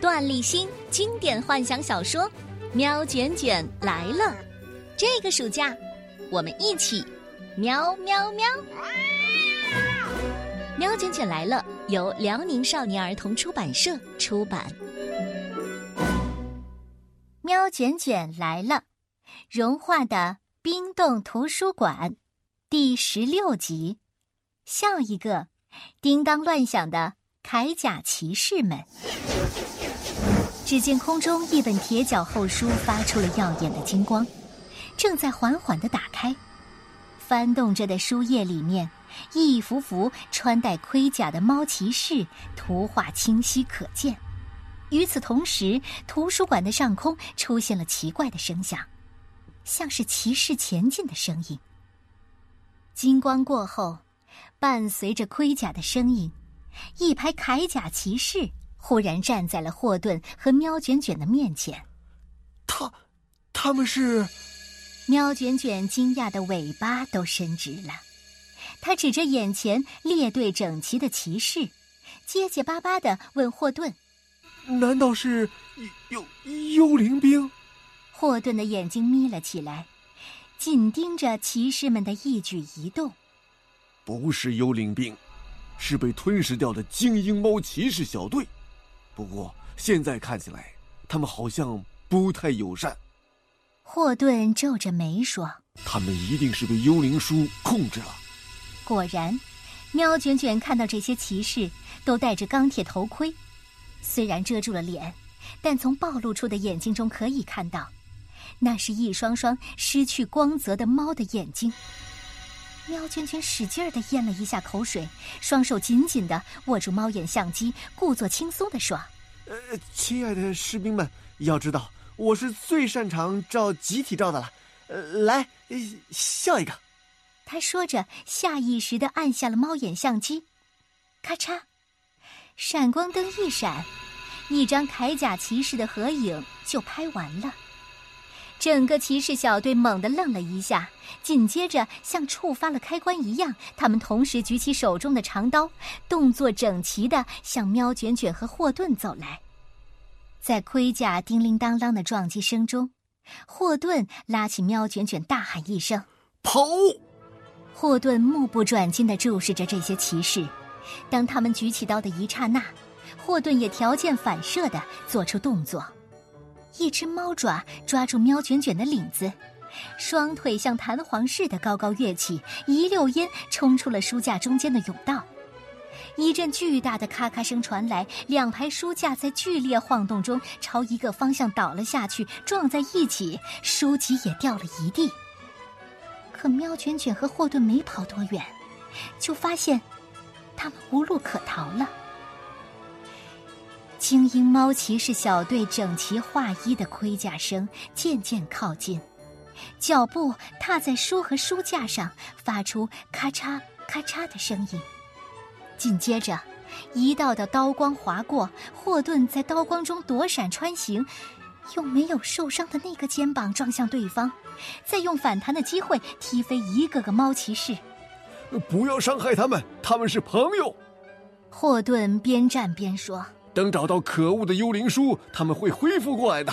段立新经典幻想小说《喵卷卷来了》，这个暑假我们一起喵喵喵！《喵卷卷来了》由辽宁少年儿童出版社出版。《喵卷卷来了》，融化的冰冻图书馆，第十六集。笑一个，叮当乱响的铠甲骑士们。只见空中一本铁脚厚书发出了耀眼的金光，正在缓缓的打开。翻动着的书页里面，一幅幅穿戴盔甲的猫骑士图画清晰可见。与此同时，图书馆的上空出现了奇怪的声响，像是骑士前进的声音。金光过后，伴随着盔甲的声音，一排铠甲骑士。忽然站在了霍顿和喵卷卷的面前。他，他们是？喵卷卷惊讶的尾巴都伸直了。他指着眼前列队整齐的骑士，结结巴巴的问霍顿：“难道是幽幽灵兵？”霍顿的眼睛眯了起来，紧盯着骑士们的一举一动。不是幽灵兵，是被吞噬掉的精英猫骑士小队。不过现在看起来，他们好像不太友善。霍顿皱着眉说：“他们一定是被幽灵叔控制了。”果然，喵卷卷看到这些骑士都戴着钢铁头盔，虽然遮住了脸，但从暴露出的眼睛中可以看到，那是一双双失去光泽的猫的眼睛。喵圈圈使劲的咽了一下口水，双手紧紧的握住猫眼相机，故作轻松的说：“呃，亲爱的士兵们，要知道我是最擅长照集体照的了。呃，来，笑一个。”他说着，下意识的按下了猫眼相机，咔嚓，闪光灯一闪，一张铠甲骑士的合影就拍完了。整个骑士小队猛地愣了一下，紧接着像触发了开关一样，他们同时举起手中的长刀，动作整齐地向喵卷卷和霍顿走来。在盔甲叮铃当啷的撞击声中，霍顿拉起喵卷卷，大喊一声：“跑！”霍顿目不转睛地注视着这些骑士，当他们举起刀的一刹那，霍顿也条件反射地做出动作。一只猫爪抓住喵卷卷的领子，双腿像弹簧似的高高跃起，一溜烟冲出了书架中间的甬道。一阵巨大的咔咔声传来，两排书架在剧烈晃动中朝一个方向倒了下去，撞在一起，书籍也掉了一地。可喵卷卷和霍顿没跑多远，就发现他们无路可逃了。精英猫骑士小队整齐划一的盔甲声渐渐靠近，脚步踏在书和书架上，发出咔嚓咔嚓的声音。紧接着，一道道刀光划过，霍顿在刀光中躲闪穿行，用没有受伤的那个肩膀撞向对方，再用反弹的机会踢飞一个个猫骑士。不要伤害他们，他们是朋友。霍顿边战边说。等找到可恶的幽灵书，他们会恢复过来的。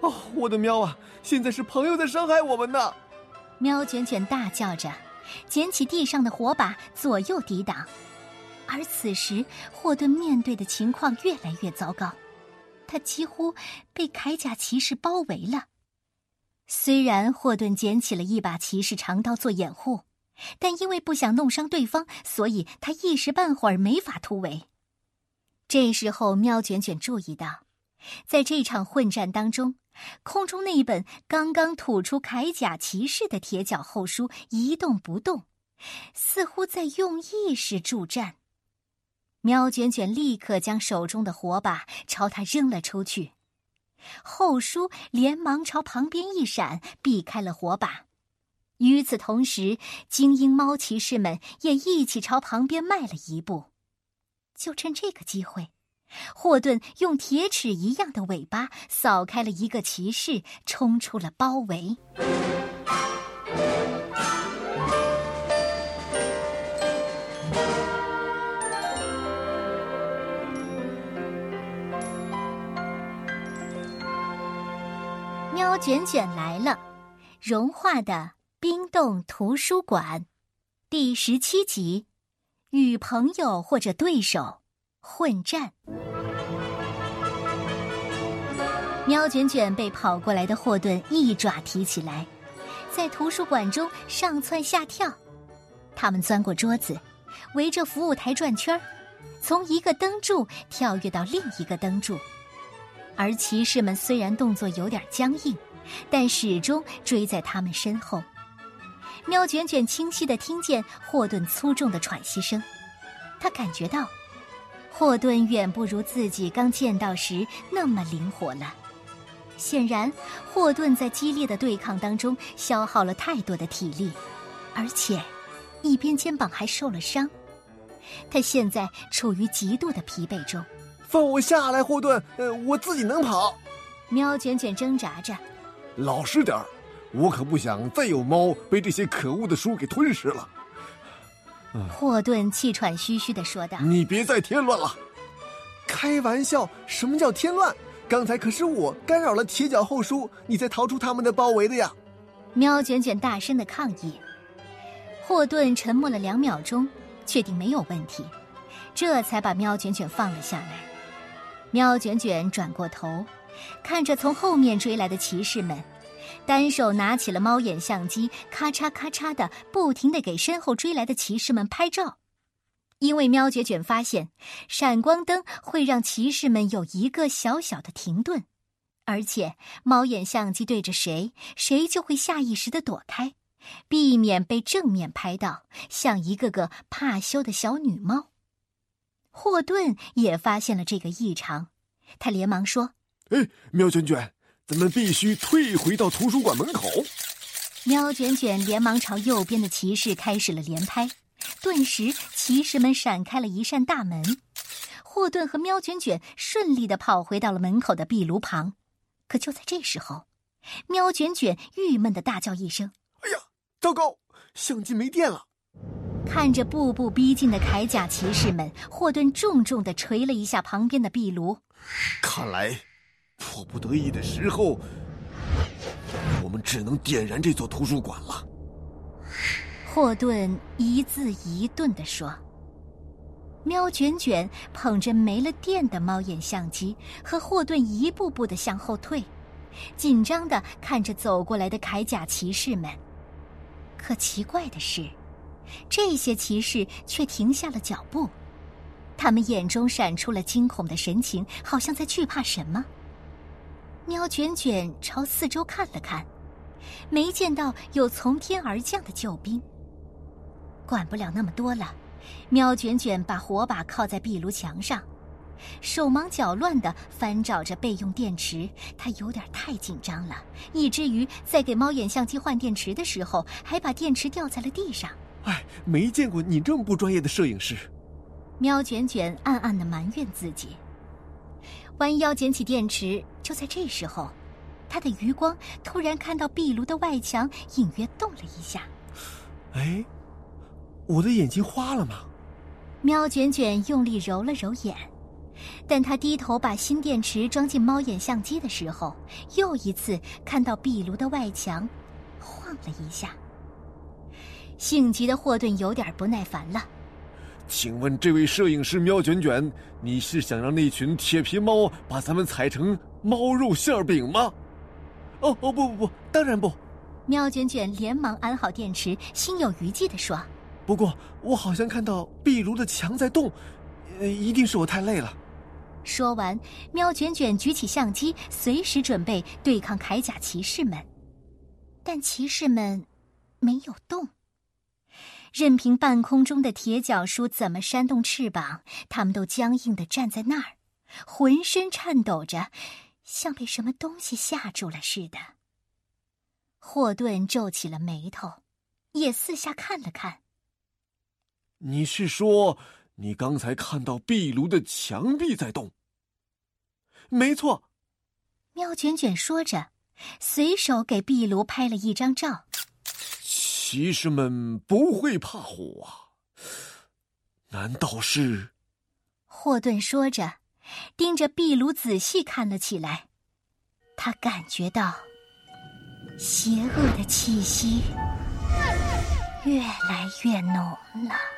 哦，我的喵啊！现在是朋友在伤害我们呢！喵卷卷大叫着，捡起地上的火把，左右抵挡。而此时，霍顿面对的情况越来越糟糕，他几乎被铠甲骑士包围了。虽然霍顿捡起了一把骑士长刀做掩护，但因为不想弄伤对方，所以他一时半会儿没法突围。这时候，喵卷卷注意到，在这场混战当中，空中那一本刚刚吐出铠甲骑士的铁脚后书一动不动，似乎在用意识助战。喵卷卷立刻将手中的火把朝他扔了出去。后书连忙朝旁边一闪，避开了火把。与此同时，精英猫骑士们也一起朝旁边迈了一步。就趁这个机会，霍顿用铁齿一样的尾巴扫开了一个骑士，冲出了包围。喵卷卷来了，融化的冰冻图书馆，第十七集，与朋友或者对手混战。喵卷卷被跑过来的霍顿一爪提起来，在图书馆中上蹿下跳。他们钻过桌子，围着服务台转圈儿，从一个灯柱跳跃到另一个灯柱。而骑士们虽然动作有点僵硬，但始终追在他们身后。喵卷卷清晰的听见霍顿粗重的喘息声，他感觉到，霍顿远不如自己刚见到时那么灵活了。显然，霍顿在激烈的对抗当中消耗了太多的体力，而且，一边肩膀还受了伤，他现在处于极度的疲惫中。放我下来，霍顿！呃，我自己能跑。喵卷卷挣扎着，老实点儿，我可不想再有猫被这些可恶的书给吞噬了。霍顿气喘吁吁的说道：“你别再添乱了。”开玩笑，什么叫添乱？刚才可是我干扰了铁脚后书，你才逃出他们的包围的呀！喵卷卷大声的抗议。霍顿沉默了两秒钟，确定没有问题，这才把喵卷卷放了下来。喵卷卷转过头，看着从后面追来的骑士们，单手拿起了猫眼相机，咔嚓咔嚓的不停的给身后追来的骑士们拍照。因为喵卷卷发现，闪光灯会让骑士们有一个小小的停顿，而且猫眼相机对着谁，谁就会下意识的躲开，避免被正面拍到，像一个个怕羞的小女猫。霍顿也发现了这个异常，他连忙说：“哎，喵卷卷，咱们必须退回到图书馆门口。”喵卷卷连忙朝右边的骑士开始了连拍，顿时骑士们闪开了一扇大门。霍顿和喵卷卷顺利的跑回到了门口的壁炉旁，可就在这时候，喵卷卷郁闷的大叫一声：“哎呀，糟糕，相机没电了！”看着步步逼近的铠甲骑士们，霍顿重重的捶了一下旁边的壁炉。看来，迫不得已的时候，我们只能点燃这座图书馆了。霍顿一字一顿的说。喵卷卷捧着没了电的猫眼相机，和霍顿一步步的向后退，紧张的看着走过来的铠甲骑士们。可奇怪的是。这些骑士却停下了脚步，他们眼中闪出了惊恐的神情，好像在惧怕什么。喵卷卷朝四周看了看，没见到有从天而降的救兵。管不了那么多了，喵卷卷把火把靠在壁炉墙上，手忙脚乱地翻找着备用电池。他有点太紧张了，以至于在给猫眼相机换电池的时候，还把电池掉在了地上。哎，没见过你这么不专业的摄影师。喵卷卷暗暗的埋怨自己，弯腰捡起电池。就在这时候，他的余光突然看到壁炉的外墙隐约动了一下。哎，我的眼睛花了吗？喵卷卷用力揉了揉眼，但他低头把新电池装进猫眼相机的时候，又一次看到壁炉的外墙晃了一下。性急的霍顿有点不耐烦了，请问这位摄影师喵卷卷，你是想让那群铁皮猫把咱们踩成猫肉馅饼吗？哦哦不不不，当然不。喵卷卷连忙安好电池，心有余悸地说：“不过我好像看到壁炉的墙在动，呃，一定是我太累了。”说完，喵卷卷举起相机，随时准备对抗铠甲骑士们。但骑士们没有动，任凭半空中的铁脚叔怎么扇动翅膀，它们都僵硬的站在那儿，浑身颤抖着，像被什么东西吓住了似的。霍顿皱起了眉头，也四下看了看。你是说，你刚才看到壁炉的墙壁在动？没错，喵卷卷说着，随手给壁炉拍了一张照。骑士们不会怕火啊？难道是？霍顿说着，盯着壁炉仔细看了起来。他感觉到邪恶的气息越来越浓了。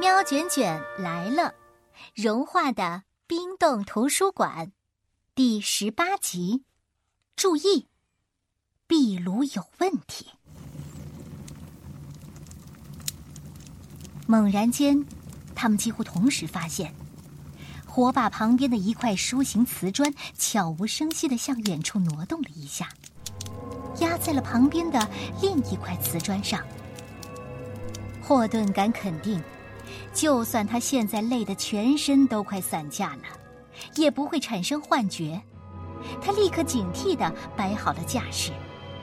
喵卷卷来了，融化的冰冻图书馆，第十八集。注意，壁炉有问题。猛然间，他们几乎同时发现，火把旁边的一块书形瓷砖悄无声息的向远处挪动了一下，压在了旁边的另一块瓷砖上。霍顿敢肯定。就算他现在累得全身都快散架了，也不会产生幻觉。他立刻警惕地摆好了架势，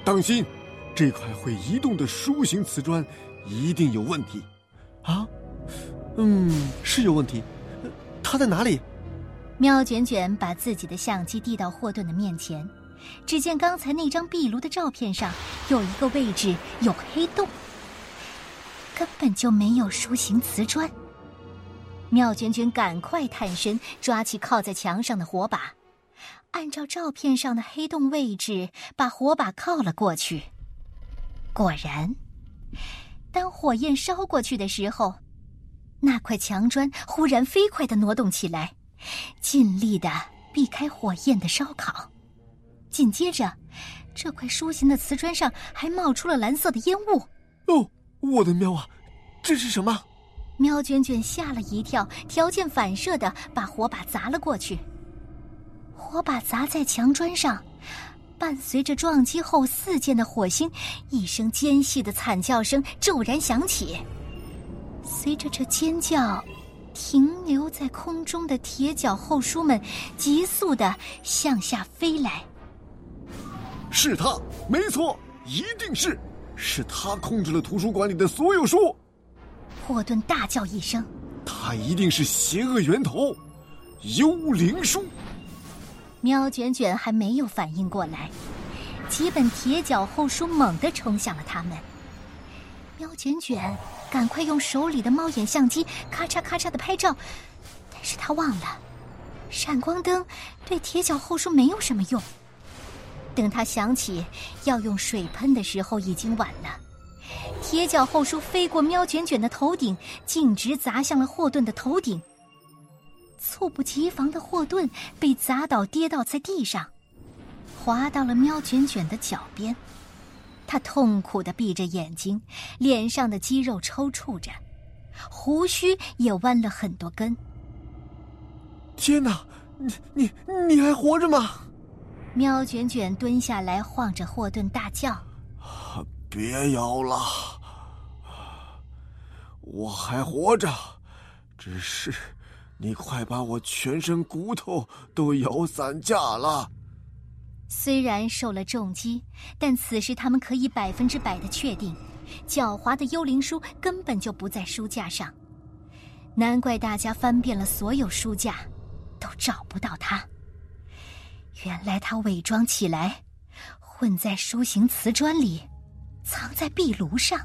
当心，这块会移动的书形瓷砖一定有问题。啊，嗯，是有问题。它在哪里？喵卷卷把自己的相机递到霍顿的面前，只见刚才那张壁炉的照片上有一个位置有黑洞。根本就没有书形瓷砖。妙娟娟赶快探身，抓起靠在墙上的火把，按照照片上的黑洞位置，把火把靠了过去。果然，当火焰烧过去的时候，那块墙砖忽然飞快的挪动起来，尽力的避开火焰的烧烤。紧接着，这块书形的瓷砖上还冒出了蓝色的烟雾。哦。我的喵啊，这是什么？喵卷卷吓了一跳，条件反射的把火把砸了过去。火把砸在墙砖上，伴随着撞击后四溅的火星，一声尖细的惨叫声骤然响起。随着这尖叫，停留在空中的铁脚后书们急速的向下飞来。是他，没错，一定是。是他控制了图书馆里的所有书。霍顿大叫一声：“他一定是邪恶源头，幽灵书。”喵卷卷还没有反应过来，几本铁脚后书猛地冲向了他们。喵卷卷赶快用手里的猫眼相机咔嚓咔嚓的拍照，但是他忘了，闪光灯对铁脚后书没有什么用。等他想起要用水喷的时候，已经晚了。铁脚后书飞过喵卷卷的头顶，径直砸向了霍顿的头顶。猝不及防的霍顿被砸倒，跌倒在地上，滑到了喵卷卷的脚边。他痛苦的闭着眼睛，脸上的肌肉抽搐着，胡须也弯了很多根。天哪，你你你还活着吗？喵卷卷蹲下来，晃着霍顿大叫：“别咬了，我还活着，只是你快把我全身骨头都摇散架了。”虽然受了重击，但此时他们可以百分之百的确定，狡猾的幽灵书根本就不在书架上。难怪大家翻遍了所有书架，都找不到它。原来他伪装起来，混在书形瓷砖里，藏在壁炉上。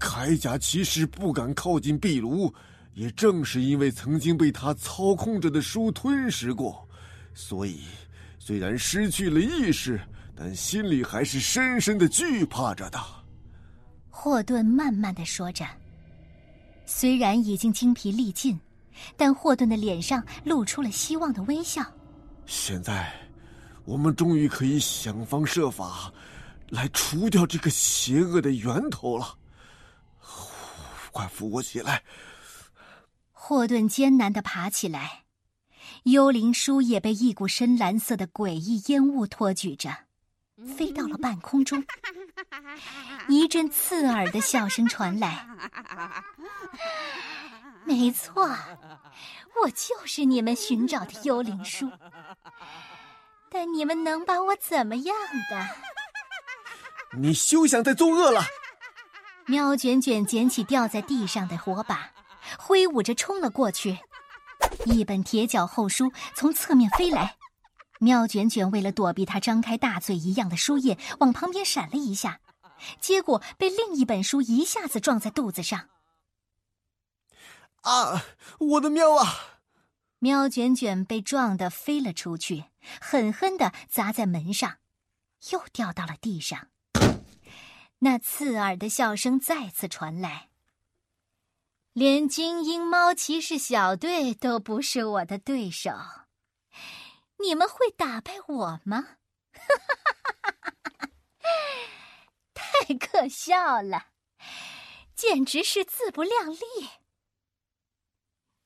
铠甲骑士不敢靠近壁炉，也正是因为曾经被他操控着的书吞噬过，所以虽然失去了意识，但心里还是深深的惧怕着的。霍顿慢慢的说着，虽然已经精疲力尽，但霍顿的脸上露出了希望的微笑。现在，我们终于可以想方设法，来除掉这个邪恶的源头了。快扶我起来！霍顿艰难的爬起来，幽灵书也被一股深蓝色的诡异烟雾托举着，飞到了半空中。一阵刺耳的笑声传来。没错，我就是你们寻找的幽灵书。但你们能把我怎么样的？你休想再作恶了！喵卷卷捡起掉在地上的火把。挥舞着冲了过去，一本铁脚厚书从侧面飞来，喵卷卷为了躲避它张开大嘴一样的书页，往旁边闪了一下，结果被另一本书一下子撞在肚子上。啊，我的喵啊！喵卷卷被撞得飞了出去，狠狠地砸在门上，又掉到了地上。那刺耳的笑声再次传来。连精英猫骑士小队都不是我的对手，你们会打败我吗？哈哈哈哈哈太可笑了，简直是自不量力！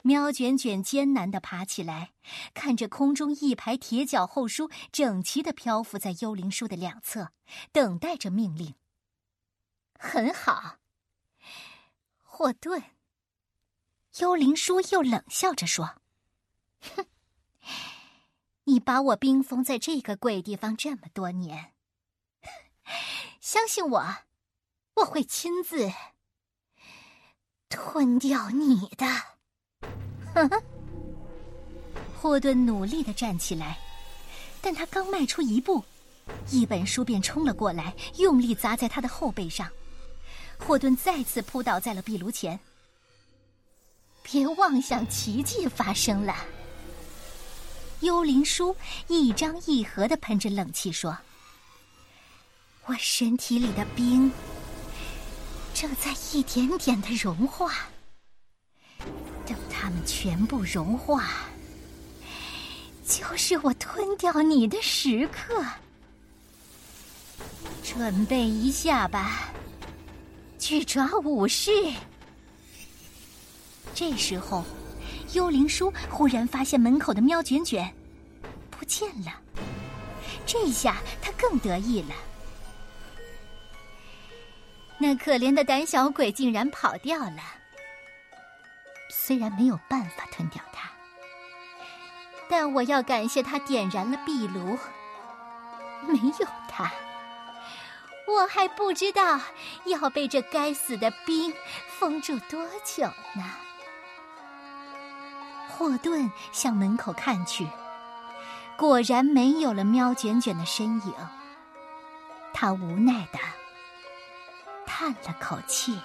喵卷卷艰难的爬起来，看着空中一排铁脚后书整齐的漂浮在幽灵树的两侧，等待着命令。很好，霍顿。幽灵叔又冷笑着说：“哼，你把我冰封在这个鬼地方这么多年，相信我，我会亲自吞掉你的。”哼！霍顿努力的站起来，但他刚迈出一步，一本书便冲了过来，用力砸在他的后背上。霍顿再次扑倒在了壁炉前。别妄想奇迹发生了！幽灵叔一张一合的喷着冷气说：“我身体里的冰正在一点点的融化，等它们全部融化，就是我吞掉你的时刻。准备一下吧，去抓武士。”这时候，幽灵叔忽然发现门口的喵卷卷不见了。这下他更得意了。那可怜的胆小鬼竟然跑掉了。虽然没有办法吞掉他，但我要感谢他点燃了壁炉。没有他，我还不知道要被这该死的冰封住多久呢。霍顿向门口看去，果然没有了喵卷卷的身影。他无奈的叹了口气。